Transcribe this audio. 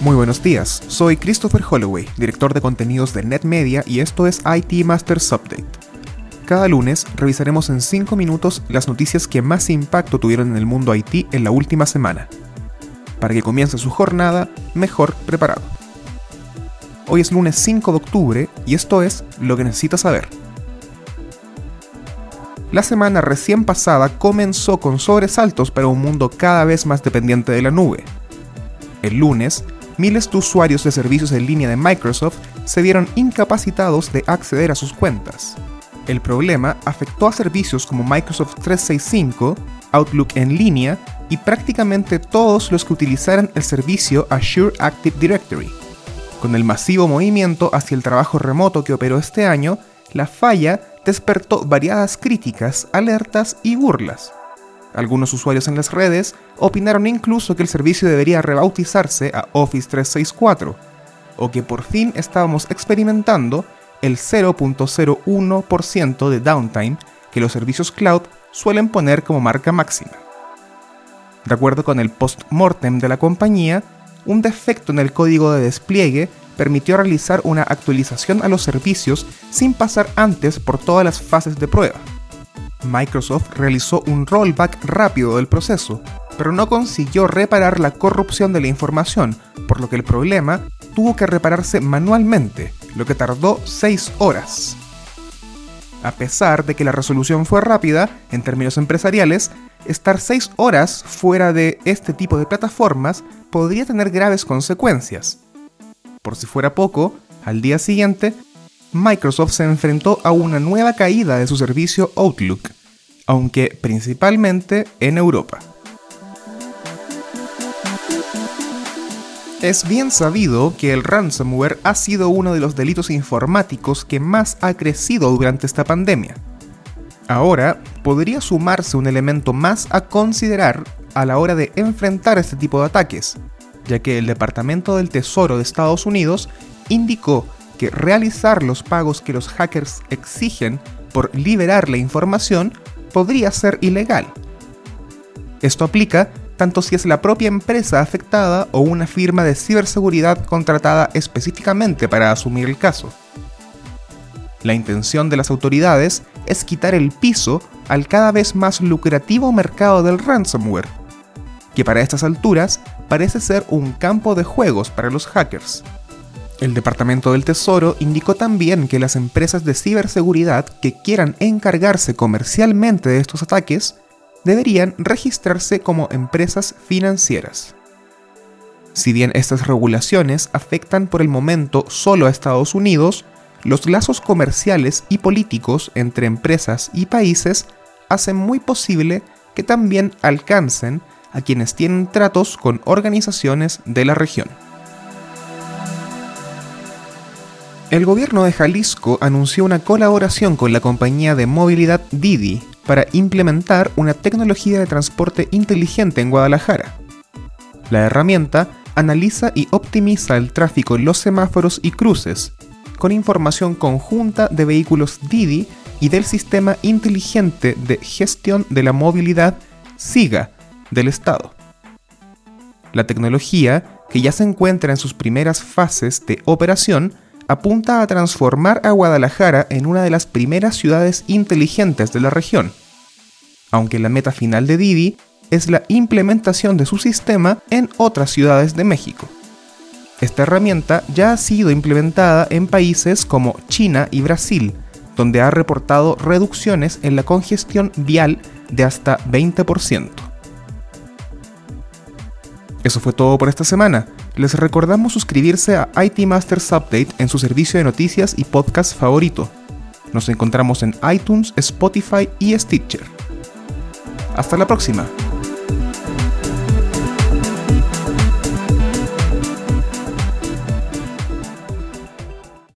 Muy buenos días, soy Christopher Holloway, director de contenidos de NetMedia y esto es IT Masters Update. Cada lunes revisaremos en 5 minutos las noticias que más impacto tuvieron en el mundo IT en la última semana, para que comience su jornada mejor preparado. Hoy es lunes 5 de octubre y esto es lo que necesitas saber. La semana recién pasada comenzó con sobresaltos para un mundo cada vez más dependiente de la nube. El lunes, miles de usuarios de servicios en línea de Microsoft se vieron incapacitados de acceder a sus cuentas. El problema afectó a servicios como Microsoft 365, Outlook en línea y prácticamente todos los que utilizaran el servicio Azure Active Directory. Con el masivo movimiento hacia el trabajo remoto que operó este año, la falla despertó variadas críticas, alertas y burlas. Algunos usuarios en las redes opinaron incluso que el servicio debería rebautizarse a Office 364, o que por fin estábamos experimentando el 0.01% de downtime que los servicios cloud suelen poner como marca máxima. De acuerdo con el post-mortem de la compañía, un defecto en el código de despliegue permitió realizar una actualización a los servicios sin pasar antes por todas las fases de prueba. Microsoft realizó un rollback rápido del proceso, pero no consiguió reparar la corrupción de la información, por lo que el problema tuvo que repararse manualmente, lo que tardó 6 horas. A pesar de que la resolución fue rápida, en términos empresariales, estar 6 horas fuera de este tipo de plataformas podría tener graves consecuencias. Por si fuera poco, al día siguiente, Microsoft se enfrentó a una nueva caída de su servicio Outlook, aunque principalmente en Europa. Es bien sabido que el ransomware ha sido uno de los delitos informáticos que más ha crecido durante esta pandemia. Ahora, podría sumarse un elemento más a considerar a la hora de enfrentar este tipo de ataques, ya que el Departamento del Tesoro de Estados Unidos indicó que realizar los pagos que los hackers exigen por liberar la información podría ser ilegal. Esto aplica tanto si es la propia empresa afectada o una firma de ciberseguridad contratada específicamente para asumir el caso. La intención de las autoridades es quitar el piso al cada vez más lucrativo mercado del ransomware, que para estas alturas parece ser un campo de juegos para los hackers. El Departamento del Tesoro indicó también que las empresas de ciberseguridad que quieran encargarse comercialmente de estos ataques deberían registrarse como empresas financieras. Si bien estas regulaciones afectan por el momento solo a Estados Unidos, los lazos comerciales y políticos entre empresas y países hacen muy posible que también alcancen a quienes tienen tratos con organizaciones de la región. El gobierno de Jalisco anunció una colaboración con la compañía de movilidad Didi para implementar una tecnología de transporte inteligente en Guadalajara. La herramienta analiza y optimiza el tráfico en los semáforos y cruces, con información conjunta de vehículos Didi y del sistema inteligente de gestión de la movilidad SIGA del Estado. La tecnología, que ya se encuentra en sus primeras fases de operación, apunta a transformar a Guadalajara en una de las primeras ciudades inteligentes de la región, aunque la meta final de Didi es la implementación de su sistema en otras ciudades de México. Esta herramienta ya ha sido implementada en países como China y Brasil, donde ha reportado reducciones en la congestión vial de hasta 20%. Eso fue todo por esta semana les recordamos suscribirse a IT Masters Update en su servicio de noticias y podcast favorito. Nos encontramos en iTunes, Spotify y Stitcher. Hasta la próxima.